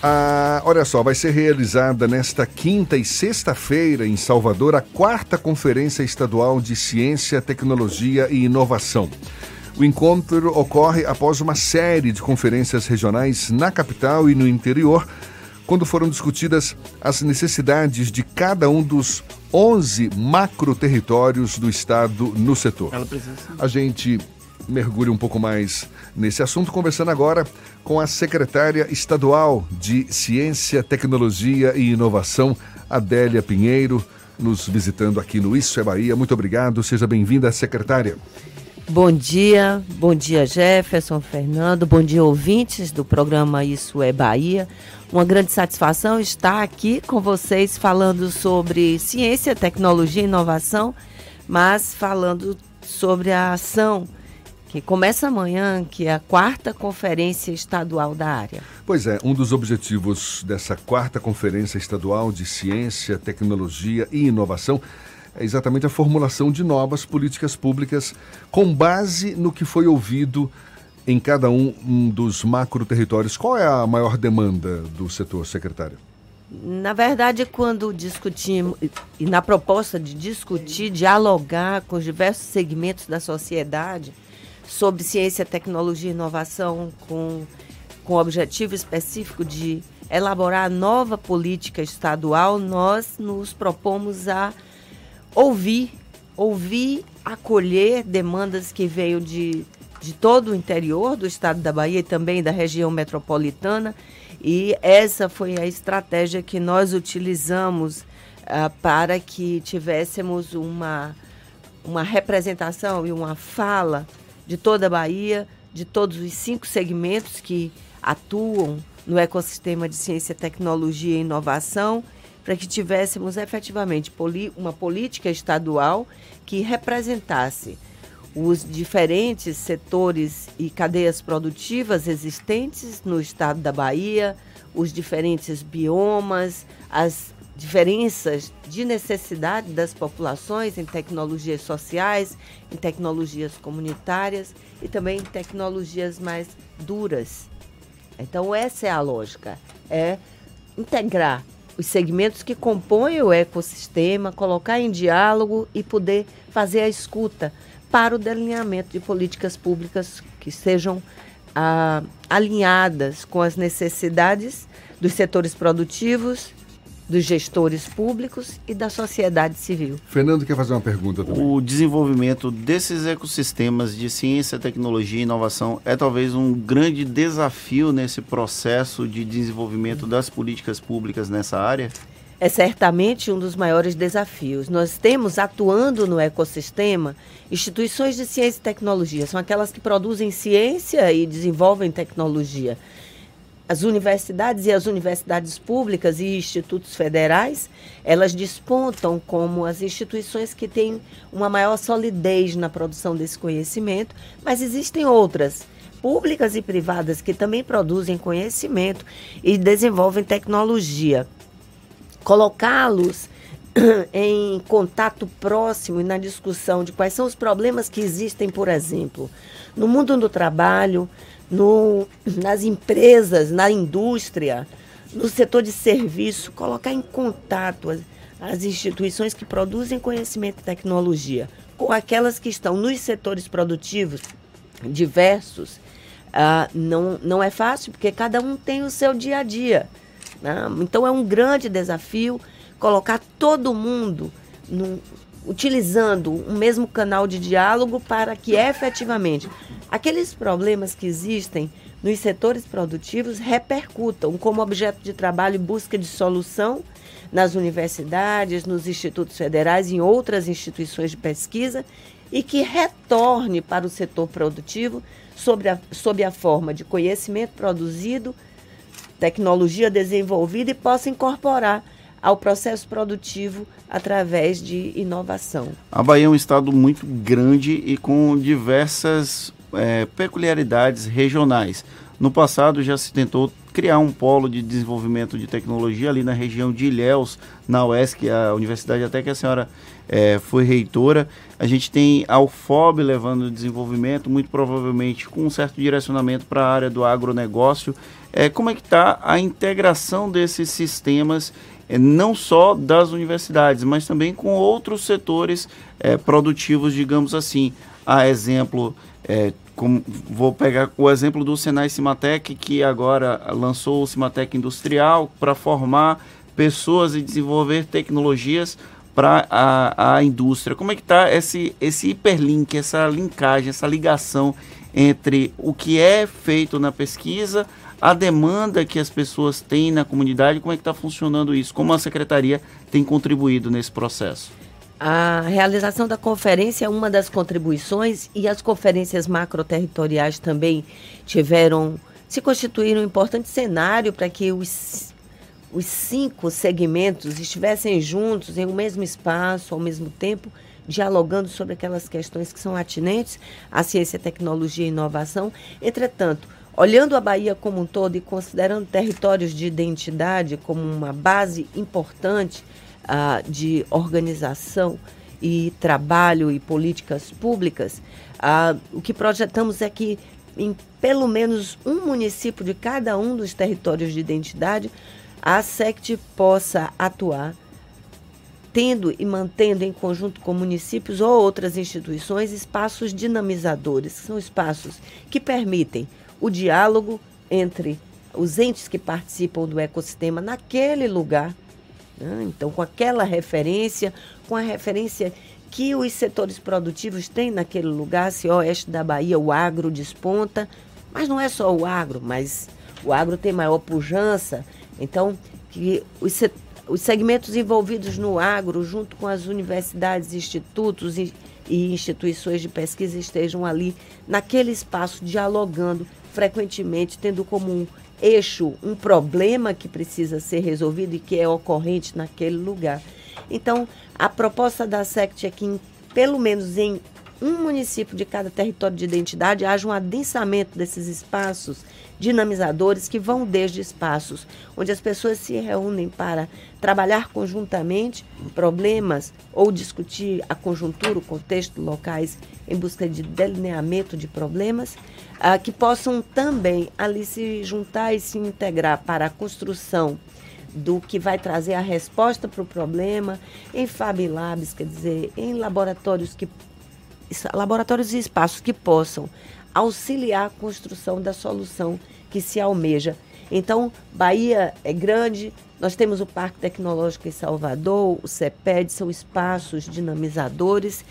Ah, olha só, vai ser realizada nesta quinta e sexta-feira em Salvador a quarta Conferência Estadual de Ciência, Tecnologia e Inovação. O encontro ocorre após uma série de conferências regionais na capital e no interior, quando foram discutidas as necessidades de cada um dos 11 macro-territórios do estado no setor. A gente mergulhe um pouco mais nesse assunto, conversando agora com a secretária estadual de Ciência, Tecnologia e Inovação, Adélia Pinheiro, nos visitando aqui no Isso é Bahia. Muito obrigado, seja bem-vinda, secretária. Bom dia, bom dia Jefferson, Fernando, bom dia ouvintes do programa Isso é Bahia. Uma grande satisfação estar aqui com vocês falando sobre ciência, tecnologia e inovação, mas falando sobre a ação que começa amanhã, que é a quarta conferência estadual da área. Pois é, um dos objetivos dessa quarta conferência estadual de ciência, tecnologia e inovação é exatamente a formulação de novas políticas públicas com base no que foi ouvido em cada um dos macro territórios. Qual é a maior demanda do setor, secretário? Na verdade, quando discutimos, e na proposta de discutir, dialogar com os diversos segmentos da sociedade, sobre ciência, tecnologia e inovação com, com o objetivo específico de elaborar nova política estadual, nós nos propomos a ouvir, ouvir, acolher demandas que veio de, de todo o interior do estado da Bahia e também da região metropolitana. E essa foi a estratégia que nós utilizamos uh, para que tivéssemos uma, uma representação e uma fala de toda a Bahia, de todos os cinco segmentos que atuam no ecossistema de ciência, tecnologia e inovação, para que tivéssemos efetivamente uma política estadual que representasse os diferentes setores e cadeias produtivas existentes no estado da Bahia, os diferentes biomas, as diferenças de necessidade das populações em tecnologias sociais, em tecnologias comunitárias e também em tecnologias mais duras. Então essa é a lógica, é integrar os segmentos que compõem o ecossistema, colocar em diálogo e poder fazer a escuta para o delineamento de políticas públicas que sejam ah, alinhadas com as necessidades dos setores produtivos, dos gestores públicos e da sociedade civil. Fernando quer fazer uma pergunta também. O desenvolvimento desses ecossistemas de ciência, tecnologia e inovação é talvez um grande desafio nesse processo de desenvolvimento das políticas públicas nessa área? É certamente um dos maiores desafios. Nós temos atuando no ecossistema instituições de ciência e tecnologia, são aquelas que produzem ciência e desenvolvem tecnologia as universidades e as universidades públicas e institutos federais, elas despontam como as instituições que têm uma maior solidez na produção desse conhecimento, mas existem outras, públicas e privadas, que também produzem conhecimento e desenvolvem tecnologia. Colocá-los em contato próximo e na discussão de quais são os problemas que existem, por exemplo, no mundo do trabalho, no, nas empresas, na indústria, no setor de serviço, colocar em contato as, as instituições que produzem conhecimento e tecnologia com aquelas que estão nos setores produtivos diversos, ah, não, não é fácil, porque cada um tem o seu dia a dia. Né? Então é um grande desafio colocar todo mundo no, utilizando o mesmo canal de diálogo para que efetivamente aqueles problemas que existem nos setores produtivos repercutam como objeto de trabalho e busca de solução nas universidades, nos institutos federais em outras instituições de pesquisa e que retorne para o setor produtivo sobre a, sob a forma de conhecimento produzido, tecnologia desenvolvida e possa incorporar ao processo produtivo através de inovação. A Bahia é um estado muito grande e com diversas é, peculiaridades regionais. No passado já se tentou criar um polo de desenvolvimento de tecnologia ali na região de Ilhéus, na UESC, a universidade até que a senhora é, foi reitora. A gente tem a UFOB levando desenvolvimento, muito provavelmente com um certo direcionamento para a área do agronegócio. é, como é que está a integração desses sistemas, é, não só das universidades, mas também com outros setores é, produtivos, digamos assim. A exemplo, é, como, vou pegar o exemplo do Senai Cimatec, que agora lançou o Cimatec Industrial para formar pessoas e desenvolver tecnologias para a, a indústria. Como é que está esse, esse hiperlink, essa linkagem, essa ligação entre o que é feito na pesquisa, a demanda que as pessoas têm na comunidade, como é que está funcionando isso? Como a secretaria tem contribuído nesse processo? A realização da conferência é uma das contribuições e as conferências macroterritoriais também tiveram, se constituíram um importante cenário para que os, os cinco segmentos estivessem juntos em um mesmo espaço, ao mesmo tempo, dialogando sobre aquelas questões que são atinentes à ciência, tecnologia e inovação. Entretanto, olhando a Bahia como um todo e considerando territórios de identidade como uma base importante de organização e trabalho e políticas públicas, o que projetamos é que em pelo menos um município de cada um dos territórios de identidade, a SECT possa atuar tendo e mantendo em conjunto com municípios ou outras instituições espaços dinamizadores, que são espaços que permitem o diálogo entre os entes que participam do ecossistema naquele lugar né? Então, com aquela referência, com a referência que os setores produtivos têm naquele lugar, se oeste da Bahia, o agro desponta, mas não é só o agro, mas o agro tem maior pujança, então que os, os segmentos envolvidos no agro, junto com as universidades, institutos e, e instituições de pesquisa estejam ali naquele espaço dialogando frequentemente, tendo como eixo, um problema que precisa ser resolvido e que é ocorrente naquele lugar. Então, a proposta da SECT é que, em, pelo menos em um município de cada território de identidade, haja um adensamento desses espaços dinamizadores que vão desde espaços onde as pessoas se reúnem para trabalhar conjuntamente problemas ou discutir a conjuntura, o contexto locais em busca de delineamento de problemas, ah, que possam também ali se juntar e se integrar para a construção do que vai trazer a resposta para o problema em Fab Labs, quer dizer, em laboratórios que laboratórios e espaços que possam auxiliar a construção da solução que se almeja. Então, Bahia é grande, nós temos o Parque Tecnológico em Salvador, o CEPED, são espaços dinamizadores.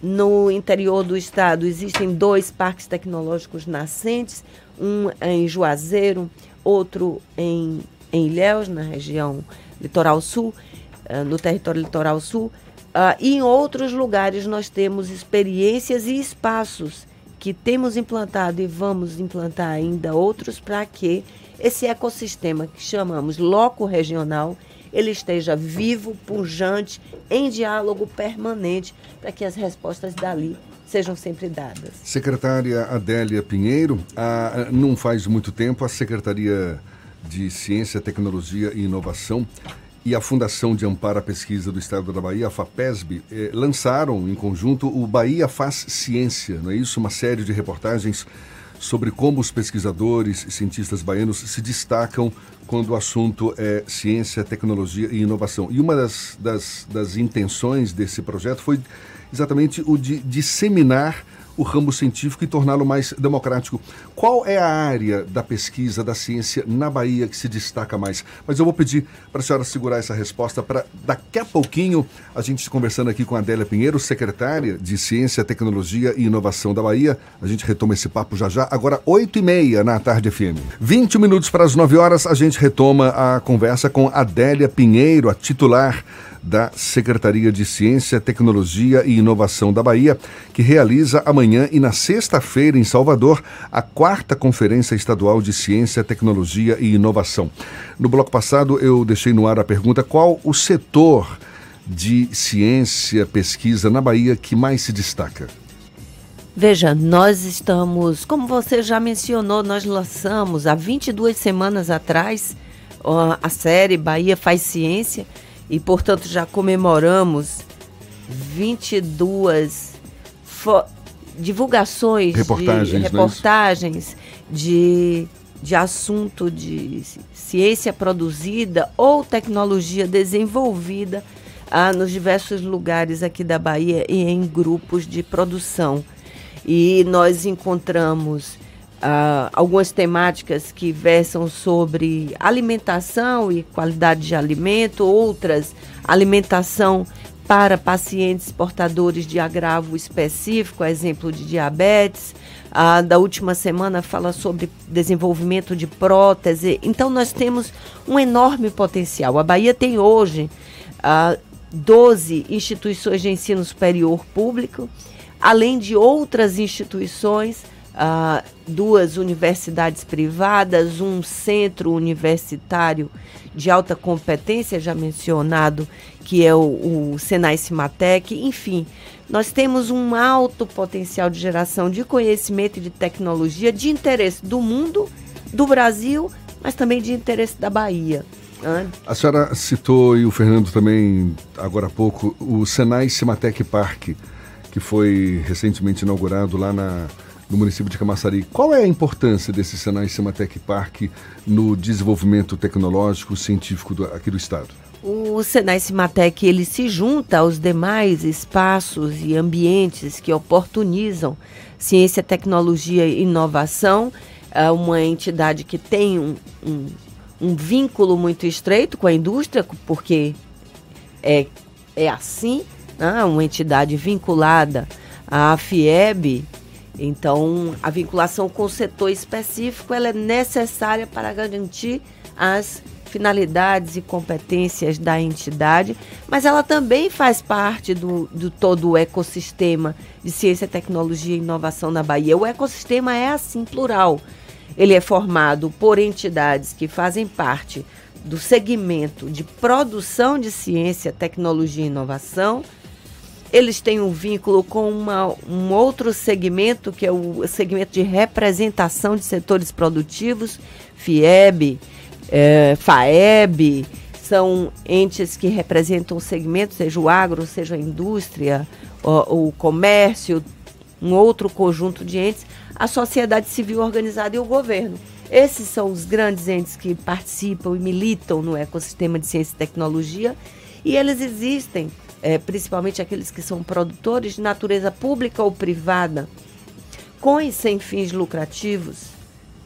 No interior do estado existem dois parques tecnológicos nascentes, um em Juazeiro, outro em, em Ilhéus, na região litoral sul, eh, no território litoral sul. Uh, e em outros lugares nós temos experiências e espaços que temos implantado e vamos implantar ainda outros para que esse ecossistema que chamamos loco regional ele esteja vivo, pujante, em diálogo permanente, para que as respostas dali sejam sempre dadas. Secretária Adélia Pinheiro, a, não faz muito tempo a Secretaria de Ciência, Tecnologia e Inovação e a Fundação de Amparo à Pesquisa do Estado da Bahia, a FAPESB, eh, lançaram em conjunto o Bahia Faz Ciência, não é isso? Uma série de reportagens sobre como os pesquisadores e cientistas baianos se destacam quando o assunto é ciência, tecnologia e inovação. E uma das, das, das intenções desse projeto foi exatamente o de disseminar o ramo científico e torná-lo mais democrático. Qual é a área da pesquisa da ciência na Bahia que se destaca mais? Mas eu vou pedir para a senhora segurar essa resposta para daqui a pouquinho a gente conversando aqui com a Adélia Pinheiro, secretária de Ciência, Tecnologia e Inovação da Bahia. A gente retoma esse papo já já, agora 8 e meia na Tarde FM. 20 minutos para as 9 horas, a gente retoma a conversa com Adélia Pinheiro, a titular da Secretaria de Ciência, Tecnologia e Inovação da Bahia, que realiza amanhã e na sexta-feira em Salvador a quarta Conferência Estadual de Ciência, Tecnologia e Inovação. No bloco passado eu deixei no ar a pergunta qual o setor de ciência, pesquisa na Bahia que mais se destaca. Veja, nós estamos, como você já mencionou, nós lançamos há 22 semanas atrás a série Bahia Faz Ciência, e, portanto, já comemoramos 22 divulgações, reportagens, de, reportagens de de assunto de ciência produzida ou tecnologia desenvolvida ah, nos diversos lugares aqui da Bahia e em grupos de produção. E nós encontramos ah, algumas temáticas que versam sobre alimentação e qualidade de alimento, outras alimentação para pacientes portadores de agravo específico, exemplo de diabetes. A da última semana fala sobre desenvolvimento de prótese. Então, nós temos um enorme potencial. A Bahia tem hoje ah, 12 instituições de ensino superior público, além de outras instituições, ah, duas universidades privadas, um centro universitário de alta competência, já mencionado, que é o, o Senai Cimatec, enfim. Nós temos um alto potencial de geração de conhecimento e de tecnologia de interesse do mundo, do Brasil, mas também de interesse da Bahia. A senhora citou, e o Fernando também, agora há pouco, o Senai Cimatec Park, que foi recentemente inaugurado lá na, no município de Camaçari. Qual é a importância desse Senai Cimatec Park no desenvolvimento tecnológico, científico do, aqui do estado? O Senai Cimatec ele se junta aos demais espaços e ambientes que oportunizam ciência, tecnologia e inovação. É uma entidade que tem um, um, um vínculo muito estreito com a indústria, porque é, é assim, né? uma entidade vinculada à FIEB, então, a vinculação com o setor específico ela é necessária para garantir as finalidades e competências da entidade, mas ela também faz parte do, do todo o ecossistema de ciência, tecnologia e inovação na Bahia. O ecossistema é assim plural. Ele é formado por entidades que fazem parte do segmento de produção de ciência, tecnologia e inovação, eles têm um vínculo com uma, um outro segmento, que é o segmento de representação de setores produtivos, FIEB, é, FAEB, são entes que representam o segmento, seja o agro, seja a indústria, o, o comércio, um outro conjunto de entes, a sociedade civil organizada e o governo. Esses são os grandes entes que participam e militam no ecossistema de ciência e tecnologia e eles existem é, principalmente aqueles que são produtores de natureza pública ou privada, com e sem fins lucrativos.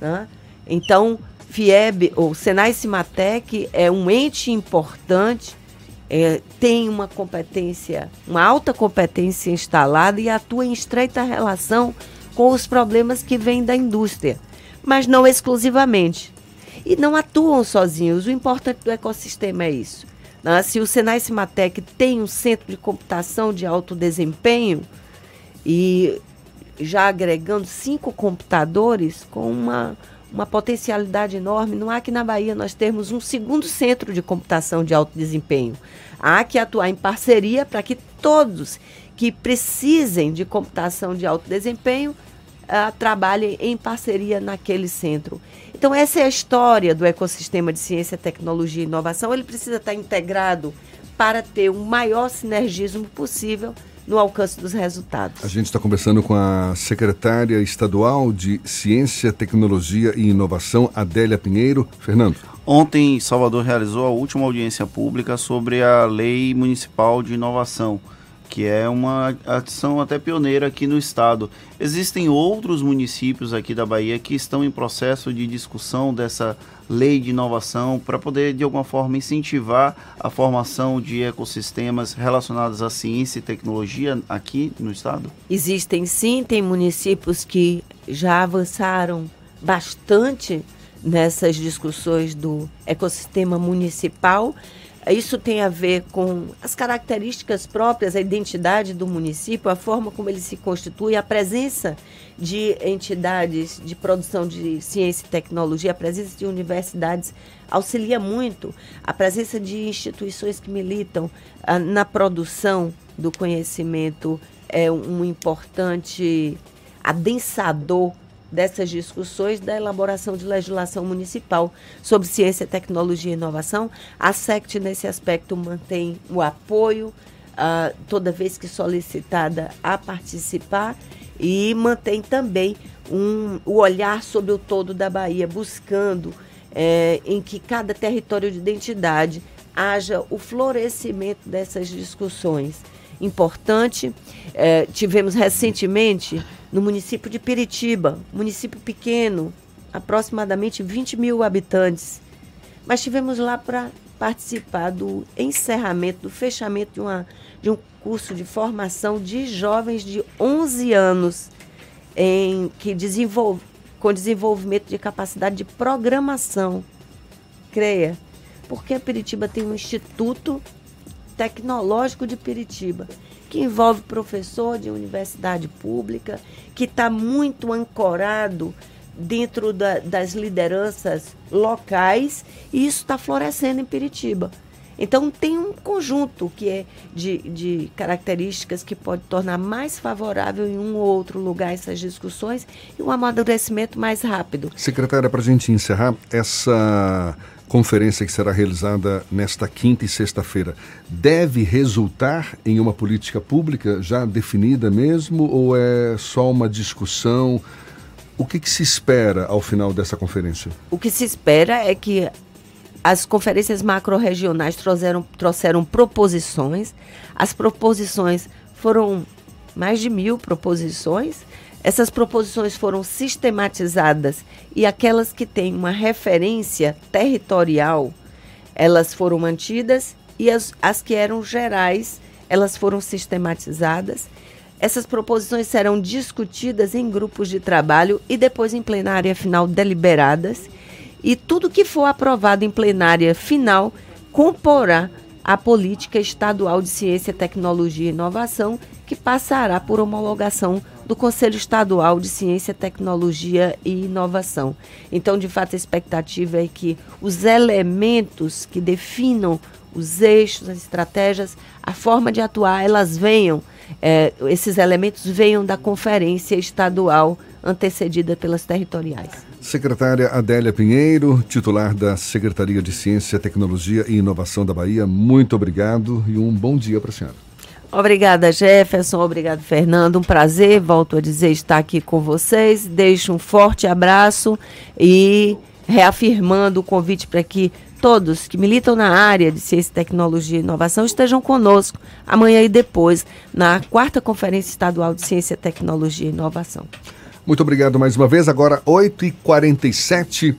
Né? Então, FIEB ou Senai Cimatec é um ente importante, é, tem uma competência, uma alta competência instalada e atua em estreita relação com os problemas que vêm da indústria, mas não exclusivamente. E não atuam sozinhos. O importante do ecossistema é isso. Né? Se o Senai Cimatec tem um centro de computação de alto desempenho e já agregando cinco computadores com uma, uma potencialidade enorme, não há que na Bahia nós termos um segundo centro de computação de alto desempenho. Há que atuar em parceria para que todos que precisem de computação de alto desempenho uh, trabalhem em parceria naquele centro. Então, essa é a história do ecossistema de ciência, tecnologia e inovação. Ele precisa estar integrado para ter o maior sinergismo possível no alcance dos resultados. A gente está conversando com a secretária estadual de Ciência, Tecnologia e Inovação, Adélia Pinheiro. Fernando. Ontem, Salvador realizou a última audiência pública sobre a Lei Municipal de Inovação que é uma ação até pioneira aqui no estado. Existem outros municípios aqui da Bahia que estão em processo de discussão dessa lei de inovação para poder, de alguma forma, incentivar a formação de ecossistemas relacionados à ciência e tecnologia aqui no estado? Existem sim, tem municípios que já avançaram bastante nessas discussões do ecossistema municipal isso tem a ver com as características próprias, a identidade do município, a forma como ele se constitui, a presença de entidades de produção de ciência e tecnologia, a presença de universidades auxilia muito, a presença de instituições que militam ah, na produção do conhecimento. É um importante adensador dessas discussões da elaboração de legislação municipal sobre ciência, tecnologia e inovação. A SECT, nesse aspecto, mantém o apoio uh, toda vez que solicitada a participar e mantém também um, o olhar sobre o todo da Bahia, buscando é, em que cada território de identidade haja o florescimento dessas discussões. Importante, é, tivemos recentemente no município de Piritiba, município pequeno, aproximadamente 20 mil habitantes, mas tivemos lá para participar do encerramento, do fechamento de, uma, de um curso de formação de jovens de 11 anos em que desenvolve, com desenvolvimento de capacidade de programação. Creia, porque a Piritiba tem um Instituto Tecnológico de Piritiba, que envolve professor de universidade pública, que está muito ancorado dentro da, das lideranças locais, e isso está florescendo em Piritiba. Então, tem um conjunto que é de, de características que pode tornar mais favorável em um ou outro lugar essas discussões e um amadurecimento mais rápido. Secretária, para a gente encerrar, essa conferência que será realizada nesta quinta e sexta-feira deve resultar em uma política pública já definida mesmo ou é só uma discussão? O que, que se espera ao final dessa conferência? O que se espera é que as conferências macro-regionais trouxeram, trouxeram proposições. As proposições foram mais de mil proposições. Essas proposições foram sistematizadas e aquelas que têm uma referência territorial, elas foram mantidas e as, as que eram gerais, elas foram sistematizadas. Essas proposições serão discutidas em grupos de trabalho e depois em plenária final deliberadas e tudo que for aprovado em plenária final comporá a política estadual de ciência, tecnologia e inovação, que passará por homologação do Conselho Estadual de Ciência, Tecnologia e Inovação. Então, de fato, a expectativa é que os elementos que definam os eixos, as estratégias, a forma de atuar, elas venham, é, esses elementos venham da conferência estadual antecedida pelas territoriais. Secretária Adélia Pinheiro, titular da Secretaria de Ciência, Tecnologia e Inovação da Bahia, muito obrigado e um bom dia para a senhora. Obrigada, Jefferson. Obrigado, Fernando. Um prazer, volto a dizer, estar aqui com vocês. Deixo um forte abraço e reafirmando o convite para que todos que militam na área de ciência, tecnologia e inovação estejam conosco amanhã e depois na quarta Conferência Estadual de Ciência, Tecnologia e Inovação. Muito obrigado mais uma vez. Agora, 8h47.